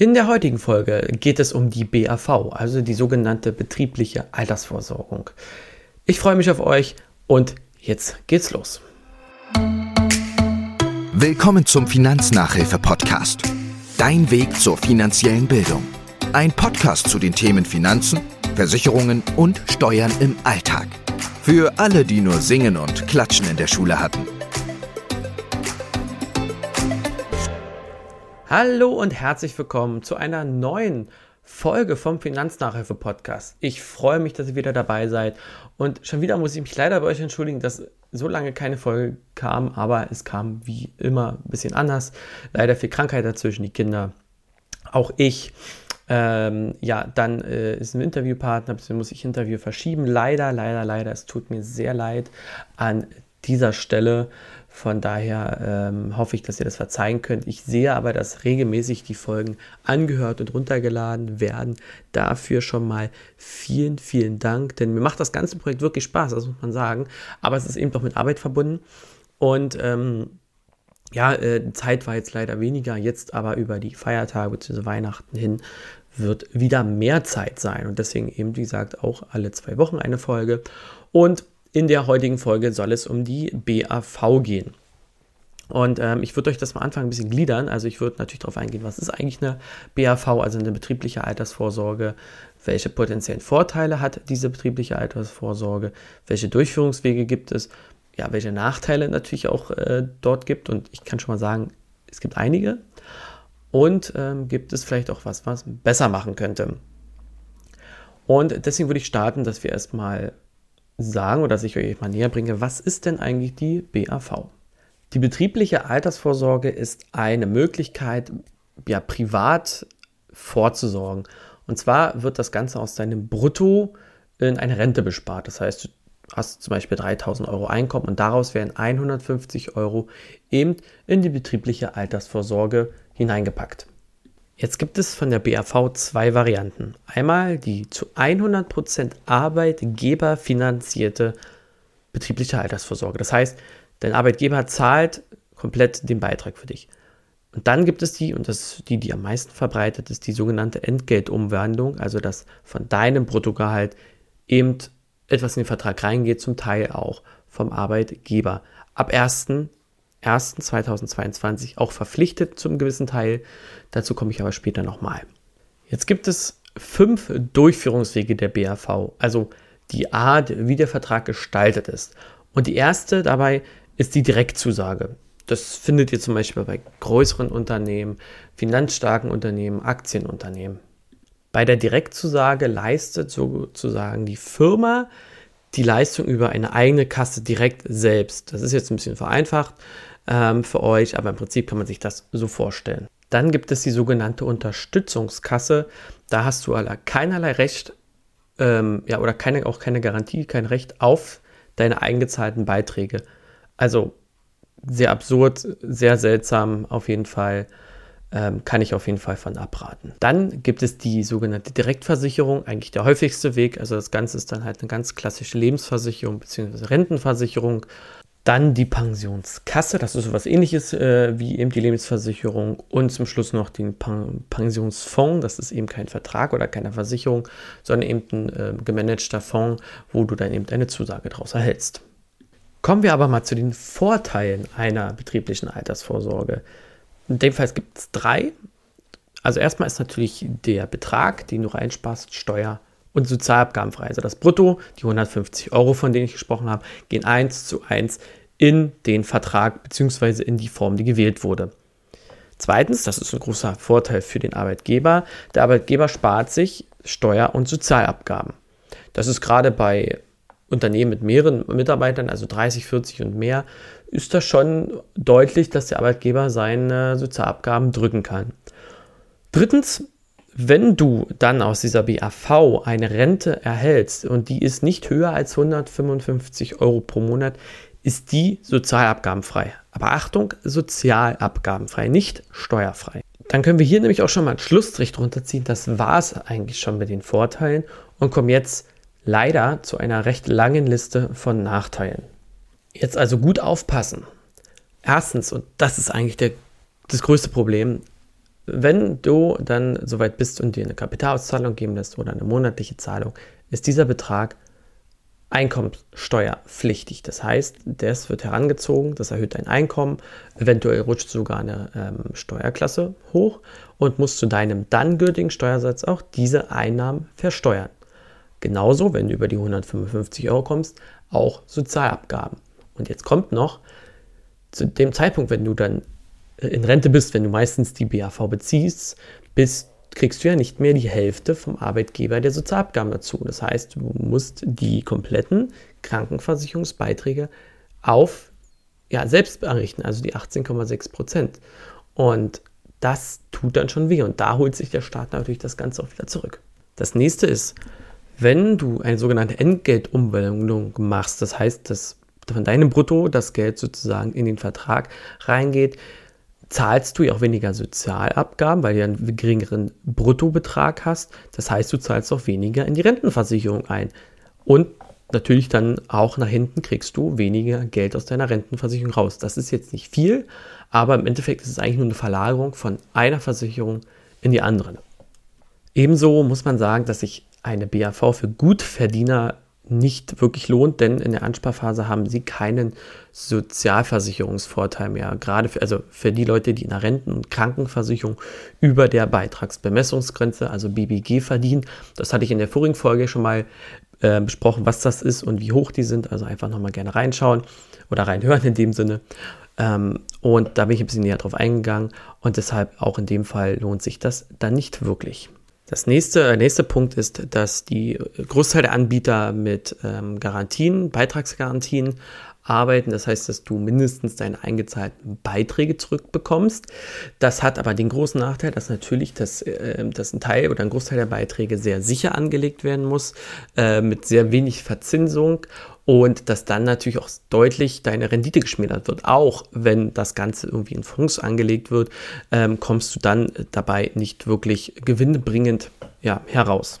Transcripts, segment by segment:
In der heutigen Folge geht es um die BAV, also die sogenannte betriebliche Altersvorsorgung. Ich freue mich auf euch und jetzt geht's los. Willkommen zum Finanznachhilfe-Podcast. Dein Weg zur finanziellen Bildung. Ein Podcast zu den Themen Finanzen, Versicherungen und Steuern im Alltag. Für alle, die nur Singen und Klatschen in der Schule hatten. Hallo und herzlich willkommen zu einer neuen Folge vom Finanznachhilfe Podcast. Ich freue mich, dass ihr wieder dabei seid und schon wieder muss ich mich leider bei euch entschuldigen, dass so lange keine Folge kam, aber es kam wie immer ein bisschen anders. Leider viel Krankheit dazwischen, die Kinder, auch ich. Ähm, ja, dann äh, ist ein Interviewpartner, bzw. muss ich Interview verschieben. Leider, leider, leider, es tut mir sehr leid an dieser Stelle. Von daher ähm, hoffe ich, dass ihr das verzeihen könnt. Ich sehe aber, dass regelmäßig die Folgen angehört und runtergeladen werden. Dafür schon mal vielen, vielen Dank, denn mir macht das ganze Projekt wirklich Spaß, das muss man sagen. Aber es ist eben doch mit Arbeit verbunden. Und ähm, ja, äh, Zeit war jetzt leider weniger, jetzt aber über die Feiertage bzw. Weihnachten hin wird wieder mehr Zeit sein. Und deswegen eben, wie gesagt, auch alle zwei Wochen eine Folge. Und in der heutigen Folge soll es um die BAV gehen. Und ähm, ich würde euch das am Anfang ein bisschen gliedern. Also ich würde natürlich darauf eingehen, was ist eigentlich eine BAV, also eine betriebliche Altersvorsorge, welche potenziellen Vorteile hat diese betriebliche Altersvorsorge, welche Durchführungswege gibt es, ja, welche Nachteile natürlich auch äh, dort gibt. Und ich kann schon mal sagen, es gibt einige. Und ähm, gibt es vielleicht auch was, was besser machen könnte. Und deswegen würde ich starten, dass wir erstmal sagen oder dass ich euch mal näher bringe, was ist denn eigentlich die BAV? Die betriebliche Altersvorsorge ist eine Möglichkeit, ja, privat vorzusorgen. Und zwar wird das Ganze aus deinem Brutto in eine Rente bespart. Das heißt, du hast zum Beispiel 3000 Euro Einkommen und daraus werden 150 Euro eben in die betriebliche Altersvorsorge hineingepackt. Jetzt gibt es von der BAV zwei Varianten. Einmal die zu 100% Arbeitgeber finanzierte betriebliche Altersvorsorge. Das heißt, dein Arbeitgeber zahlt komplett den Beitrag für dich. Und dann gibt es die, und das ist die, die am meisten verbreitet ist, die sogenannte Entgeltumwandlung, also dass von deinem Bruttogehalt eben etwas in den Vertrag reingeht, zum Teil auch vom Arbeitgeber. Ab 1. 1.2022 auch verpflichtet zum gewissen Teil. Dazu komme ich aber später nochmal. Jetzt gibt es fünf Durchführungswege der BAV, also die Art, wie der Vertrag gestaltet ist. Und die erste dabei ist die Direktzusage. Das findet ihr zum Beispiel bei größeren Unternehmen, finanzstarken Unternehmen, Aktienunternehmen. Bei der Direktzusage leistet sozusagen die Firma die Leistung über eine eigene Kasse direkt selbst. Das ist jetzt ein bisschen vereinfacht ähm, für euch, aber im Prinzip kann man sich das so vorstellen. Dann gibt es die sogenannte Unterstützungskasse. Da hast du keinerlei Recht ähm, ja, oder keine, auch keine Garantie, kein Recht auf deine eingezahlten Beiträge. Also sehr absurd, sehr seltsam auf jeden Fall. Ähm, kann ich auf jeden Fall von abraten. Dann gibt es die sogenannte Direktversicherung, eigentlich der häufigste Weg. Also das Ganze ist dann halt eine ganz klassische Lebensversicherung bzw. Rentenversicherung. Dann die Pensionskasse, das ist so was ähnliches äh, wie eben die Lebensversicherung. Und zum Schluss noch den Pen Pensionsfonds, das ist eben kein Vertrag oder keine Versicherung, sondern eben ein äh, gemanagter Fonds, wo du dann eben eine Zusage daraus erhältst. Kommen wir aber mal zu den Vorteilen einer betrieblichen Altersvorsorge. In dem Fall gibt es drei. Also erstmal ist natürlich der Betrag, den du reinsparst, steuer- und sozialabgabenfrei. Also das Brutto, die 150 Euro, von denen ich gesprochen habe, gehen eins zu eins in den Vertrag bzw. in die Form, die gewählt wurde. Zweitens, das ist ein großer Vorteil für den Arbeitgeber, der Arbeitgeber spart sich Steuer- und Sozialabgaben. Das ist gerade bei Unternehmen mit mehreren Mitarbeitern, also 30, 40 und mehr, ist das schon deutlich, dass der Arbeitgeber seine Sozialabgaben drücken kann. Drittens, wenn du dann aus dieser BAV eine Rente erhältst und die ist nicht höher als 155 Euro pro Monat, ist die sozialabgabenfrei. Aber Achtung, sozialabgabenfrei, nicht steuerfrei. Dann können wir hier nämlich auch schon mal einen Schlussstrich drunter ziehen. Das war es eigentlich schon mit den Vorteilen und kommen jetzt leider zu einer recht langen Liste von Nachteilen. Jetzt also gut aufpassen. Erstens, und das ist eigentlich der, das größte Problem, Wenn du dann soweit bist und dir eine Kapitalauszahlung geben lässt oder eine monatliche Zahlung, ist dieser Betrag einkommenssteuerpflichtig. Das heißt, das wird herangezogen, das erhöht dein Einkommen, eventuell rutscht sogar eine ähm, Steuerklasse hoch und musst zu deinem dann gültigen Steuersatz auch diese Einnahmen versteuern. Genauso, wenn du über die 155 Euro kommst, auch Sozialabgaben. Und jetzt kommt noch, zu dem Zeitpunkt, wenn du dann in Rente bist, wenn du meistens die BAV beziehst, bist kriegst du ja nicht mehr die Hälfte vom Arbeitgeber der Sozialabgaben dazu. Das heißt, du musst die kompletten Krankenversicherungsbeiträge auf ja, selbst errichten, also die 18,6 Prozent. Und das tut dann schon weh und da holt sich der Staat natürlich das Ganze auch wieder zurück. Das nächste ist, wenn du eine sogenannte Entgeltumwandlung machst, das heißt, dass von deinem Brutto das Geld sozusagen in den Vertrag reingeht, zahlst du ja auch weniger Sozialabgaben, weil du einen geringeren Bruttobetrag hast. Das heißt, du zahlst auch weniger in die Rentenversicherung ein. Und natürlich dann auch nach hinten kriegst du weniger Geld aus deiner Rentenversicherung raus. Das ist jetzt nicht viel, aber im Endeffekt ist es eigentlich nur eine Verlagerung von einer Versicherung in die andere. Ebenso muss man sagen, dass sich eine BAV für Gutverdiener nicht wirklich lohnt, denn in der Ansparphase haben sie keinen Sozialversicherungsvorteil mehr. Gerade für, also für die Leute, die in der Renten- und Krankenversicherung über der Beitragsbemessungsgrenze, also BBG, verdienen. Das hatte ich in der vorigen Folge schon mal äh, besprochen, was das ist und wie hoch die sind. Also einfach nochmal gerne reinschauen oder reinhören in dem Sinne. Ähm, und da bin ich ein bisschen näher drauf eingegangen und deshalb auch in dem Fall lohnt sich das dann nicht wirklich. Das nächste, der nächste Punkt ist, dass die Großteil der Anbieter mit ähm, Garantien, Beitragsgarantien arbeiten. Das heißt, dass du mindestens deine eingezahlten Beiträge zurückbekommst. Das hat aber den großen Nachteil, dass natürlich das, äh, dass ein Teil oder ein Großteil der Beiträge sehr sicher angelegt werden muss, äh, mit sehr wenig Verzinsung und dass dann natürlich auch deutlich deine Rendite geschmälert wird. Auch wenn das Ganze irgendwie in Fonds angelegt wird, ähm, kommst du dann dabei nicht wirklich gewinnbringend ja, heraus.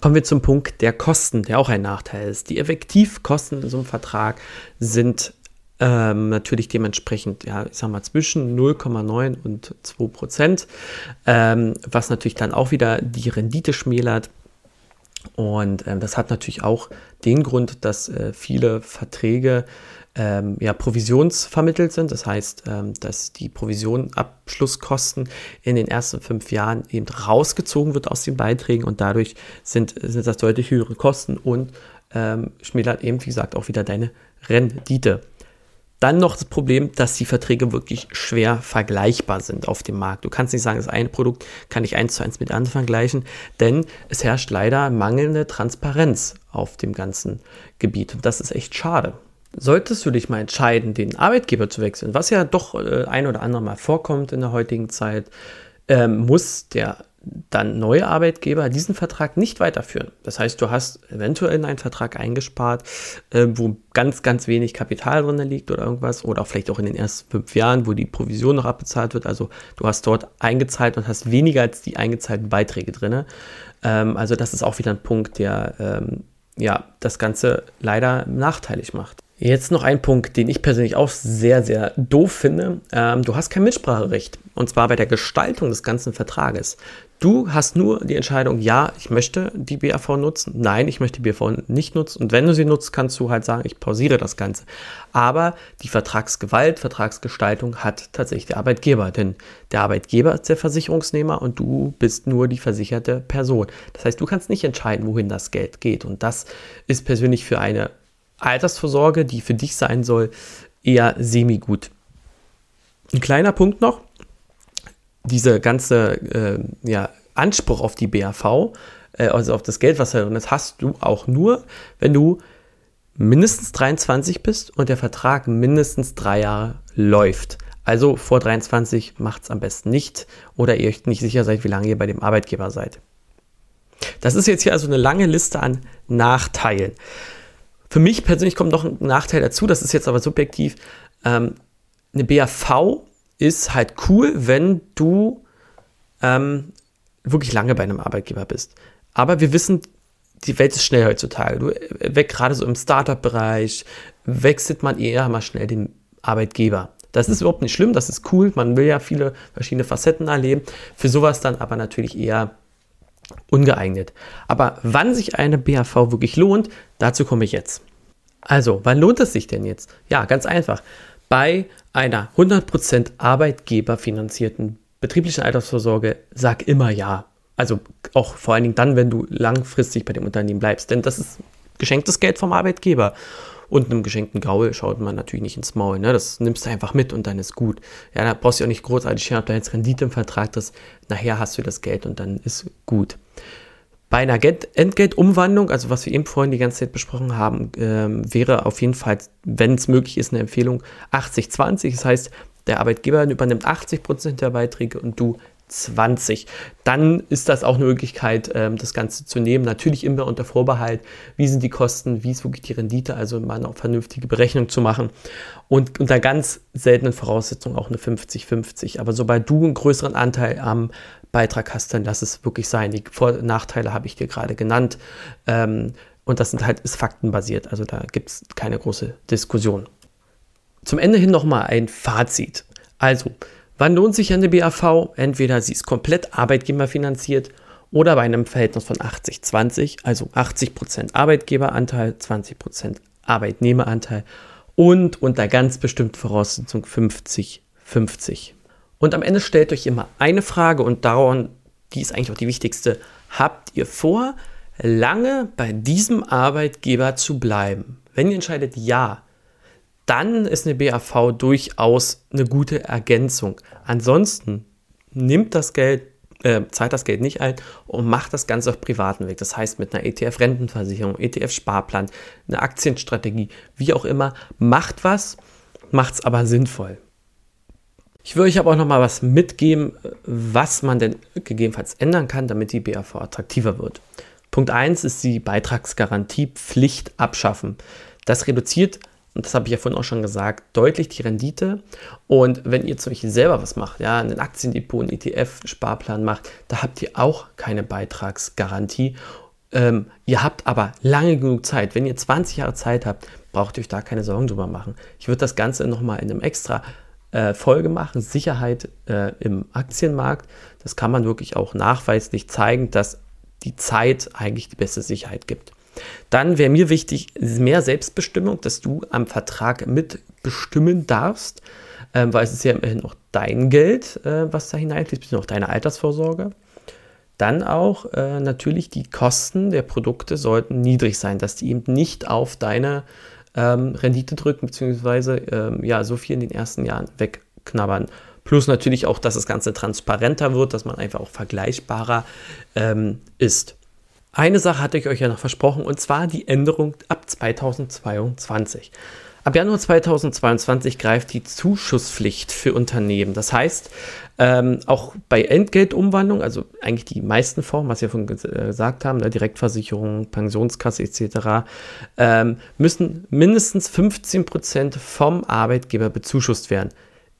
Kommen wir zum Punkt der Kosten, der auch ein Nachteil ist. Die Effektivkosten in so einem Vertrag sind ähm, natürlich dementsprechend, ja, ich sag mal, zwischen 0,9 und 2 Prozent, ähm, was natürlich dann auch wieder die Rendite schmälert. Und ähm, das hat natürlich auch den Grund, dass äh, viele Verträge ähm, ja, provisionsvermittelt sind. Das heißt, ähm, dass die Provisionabschlusskosten in den ersten fünf Jahren eben rausgezogen wird aus den Beiträgen und dadurch sind, sind das deutlich höhere Kosten und ähm, schmälert eben, wie gesagt, auch wieder deine Rendite. Dann noch das Problem, dass die Verträge wirklich schwer vergleichbar sind auf dem Markt. Du kannst nicht sagen, das eine Produkt kann ich eins zu eins mit anderen vergleichen, denn es herrscht leider mangelnde Transparenz auf dem ganzen Gebiet. Und das ist echt schade. Solltest du dich mal entscheiden, den Arbeitgeber zu wechseln, was ja doch äh, ein oder andere Mal vorkommt in der heutigen Zeit, ähm, muss der dann neue Arbeitgeber diesen Vertrag nicht weiterführen. Das heißt, du hast eventuell in einen Vertrag eingespart, äh, wo ganz, ganz wenig Kapital drin liegt oder irgendwas, oder vielleicht auch in den ersten fünf Jahren, wo die Provision noch abbezahlt wird. Also du hast dort eingezahlt und hast weniger als die eingezahlten Beiträge drin. Ähm, also das ist auch wieder ein Punkt, der ähm, ja, das Ganze leider nachteilig macht. Jetzt noch ein Punkt, den ich persönlich auch sehr, sehr doof finde. Ähm, du hast kein Mitspracherecht. Und zwar bei der Gestaltung des ganzen Vertrages. Du hast nur die Entscheidung, ja, ich möchte die BAV nutzen, nein, ich möchte die BAV nicht nutzen. Und wenn du sie nutzt, kannst du halt sagen, ich pausiere das Ganze. Aber die Vertragsgewalt, Vertragsgestaltung hat tatsächlich der Arbeitgeber, denn der Arbeitgeber ist der Versicherungsnehmer und du bist nur die versicherte Person. Das heißt, du kannst nicht entscheiden, wohin das Geld geht. Und das ist persönlich für eine Altersvorsorge, die für dich sein soll, eher semi-gut. Ein kleiner Punkt noch, diese ganze äh, ja, Anspruch auf die BAV, äh, also auf das Geld, was da drin ist, hast du auch nur, wenn du mindestens 23 bist und der Vertrag mindestens drei Jahre läuft. Also vor 23 macht es am besten nicht oder ihr euch nicht sicher seid, wie lange ihr bei dem Arbeitgeber seid. Das ist jetzt hier also eine lange Liste an Nachteilen. Für mich persönlich kommt noch ein Nachteil dazu, das ist jetzt aber subjektiv. Ähm, eine BAV ist halt cool, wenn du ähm, wirklich lange bei einem Arbeitgeber bist. Aber wir wissen, die Welt ist schnell heutzutage. Du äh, weg gerade so im Startup-Bereich wechselt man eher mal schnell den Arbeitgeber. Das ist überhaupt nicht schlimm, das ist cool. Man will ja viele verschiedene Facetten erleben. Für sowas dann aber natürlich eher ungeeignet. Aber wann sich eine BAV wirklich lohnt, dazu komme ich jetzt. Also, wann lohnt es sich denn jetzt? Ja, ganz einfach. Bei einer 100% arbeitgeberfinanzierten betrieblichen Altersvorsorge sag immer ja. Also auch vor allen Dingen dann, wenn du langfristig bei dem Unternehmen bleibst. Denn das ist geschenktes Geld vom Arbeitgeber. Und einem geschenkten Gaul schaut man natürlich nicht ins Maul. Ne? Das nimmst du einfach mit und dann ist gut. Ja, da brauchst du auch nicht großartig schauen, ob da jetzt Rendite im Vertrag ist. Nachher hast du das Geld und dann ist gut. Bei einer Entgeltumwandlung, also was wir eben vorhin die ganze Zeit besprochen haben, ähm, wäre auf jeden Fall, wenn es möglich ist, eine Empfehlung 80-20. Das heißt, der Arbeitgeber übernimmt 80 Prozent der Beiträge und du 20. Dann ist das auch eine Möglichkeit, ähm, das Ganze zu nehmen. Natürlich immer unter Vorbehalt, wie sind die Kosten, wie ist wirklich die Rendite, also mal eine vernünftige Berechnung zu machen. Und unter ganz seltenen Voraussetzungen auch eine 50-50. Aber sobald du einen größeren Anteil am Beitrag hast, dann lass es wirklich sein. Die Vor- Nachteile habe ich dir gerade genannt. Ähm, und das sind halt, ist faktenbasiert. Also da gibt es keine große Diskussion. Zum Ende hin nochmal ein Fazit. Also, wann lohnt sich eine BAV? Entweder sie ist komplett arbeitgeberfinanziert oder bei einem Verhältnis von 80-20, also 80% Arbeitgeberanteil, 20% Arbeitnehmeranteil und unter ganz bestimmten Voraussetzungen 50-50. Und am Ende stellt euch immer eine Frage und daran, die ist eigentlich auch die wichtigste. Habt ihr vor, lange bei diesem Arbeitgeber zu bleiben? Wenn ihr entscheidet ja, dann ist eine BAV durchaus eine gute Ergänzung. Ansonsten nimmt das Geld, äh, zahlt das Geld nicht ein und macht das Ganze auf privaten Weg. Das heißt mit einer ETF-Rentenversicherung, ETF-Sparplan, einer Aktienstrategie, wie auch immer, macht was, macht es aber sinnvoll. Ich will euch aber auch noch mal was mitgeben, was man denn gegebenenfalls ändern kann, damit die BAV attraktiver wird. Punkt 1 ist die Beitragsgarantiepflicht abschaffen. Das reduziert, und das habe ich ja vorhin auch schon gesagt, deutlich die Rendite. Und wenn ihr zum Beispiel selber was macht, ja, ein Aktiendepot, ein ETF-Sparplan macht, da habt ihr auch keine Beitragsgarantie. Ähm, ihr habt aber lange genug Zeit. Wenn ihr 20 Jahre Zeit habt, braucht ihr euch da keine Sorgen drüber machen. Ich würde das Ganze nochmal in einem extra äh, Folge machen, Sicherheit äh, im Aktienmarkt. Das kann man wirklich auch nachweislich zeigen, dass die Zeit eigentlich die beste Sicherheit gibt. Dann wäre mir wichtig, mehr Selbstbestimmung, dass du am Vertrag mitbestimmen darfst, äh, weil es ist ja immerhin auch dein Geld, äh, was da hineinfließt, bzw. auch deine Altersvorsorge. Dann auch äh, natürlich die Kosten der Produkte sollten niedrig sein, dass die eben nicht auf deine ähm, Rendite drücken, beziehungsweise ähm, ja, so viel in den ersten Jahren wegknabbern. Plus natürlich auch, dass das Ganze transparenter wird, dass man einfach auch vergleichbarer ähm, ist. Eine Sache hatte ich euch ja noch versprochen, und zwar die Änderung ab 2022. Ab Januar 2022 greift die Zuschusspflicht für Unternehmen. Das heißt, ähm, auch bei Entgeltumwandlung, also eigentlich die meisten Formen, was wir vorhin äh, gesagt haben, ne, Direktversicherung, Pensionskasse etc., ähm, müssen mindestens 15 Prozent vom Arbeitgeber bezuschusst werden.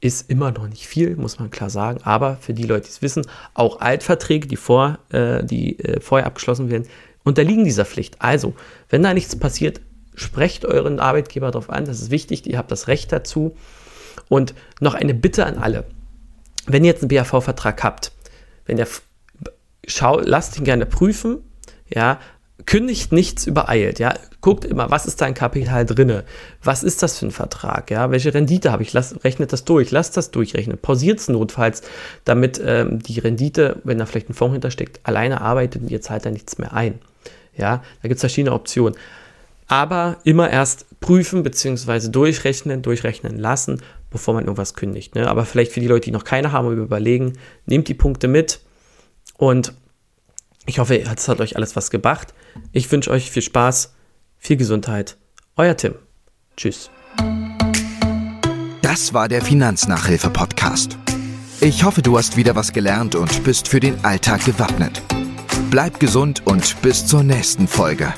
Ist immer noch nicht viel, muss man klar sagen, aber für die Leute, die es wissen, auch Altverträge, die, vor, äh, die äh, vorher abgeschlossen werden, unterliegen dieser Pflicht. Also, wenn da nichts passiert, Sprecht euren Arbeitgeber darauf an, das ist wichtig, ihr habt das Recht dazu. Und noch eine Bitte an alle. Wenn ihr jetzt einen BAV-Vertrag habt, wenn der schau, lasst ihn gerne prüfen, ja, kündigt nichts übereilt, ja, guckt immer, was ist da in Kapital drinne, was ist das für ein Vertrag, ja, welche Rendite habe ich, Lasst, rechnet das durch, lasst das durchrechnen, pausiert es notfalls, damit ähm, die Rendite, wenn da vielleicht ein Fonds hintersteckt, alleine arbeitet und ihr zahlt da nichts mehr ein, ja, da gibt es verschiedene Optionen aber immer erst prüfen bzw. durchrechnen, durchrechnen lassen, bevor man irgendwas kündigt. Ne? Aber vielleicht für die Leute, die noch keine haben, überlegen, nehmt die Punkte mit und ich hoffe, es hat euch alles was gebracht. Ich wünsche euch viel Spaß, viel Gesundheit. Euer Tim. Tschüss. Das war der Finanznachhilfe-Podcast. Ich hoffe, du hast wieder was gelernt und bist für den Alltag gewappnet. Bleib gesund und bis zur nächsten Folge.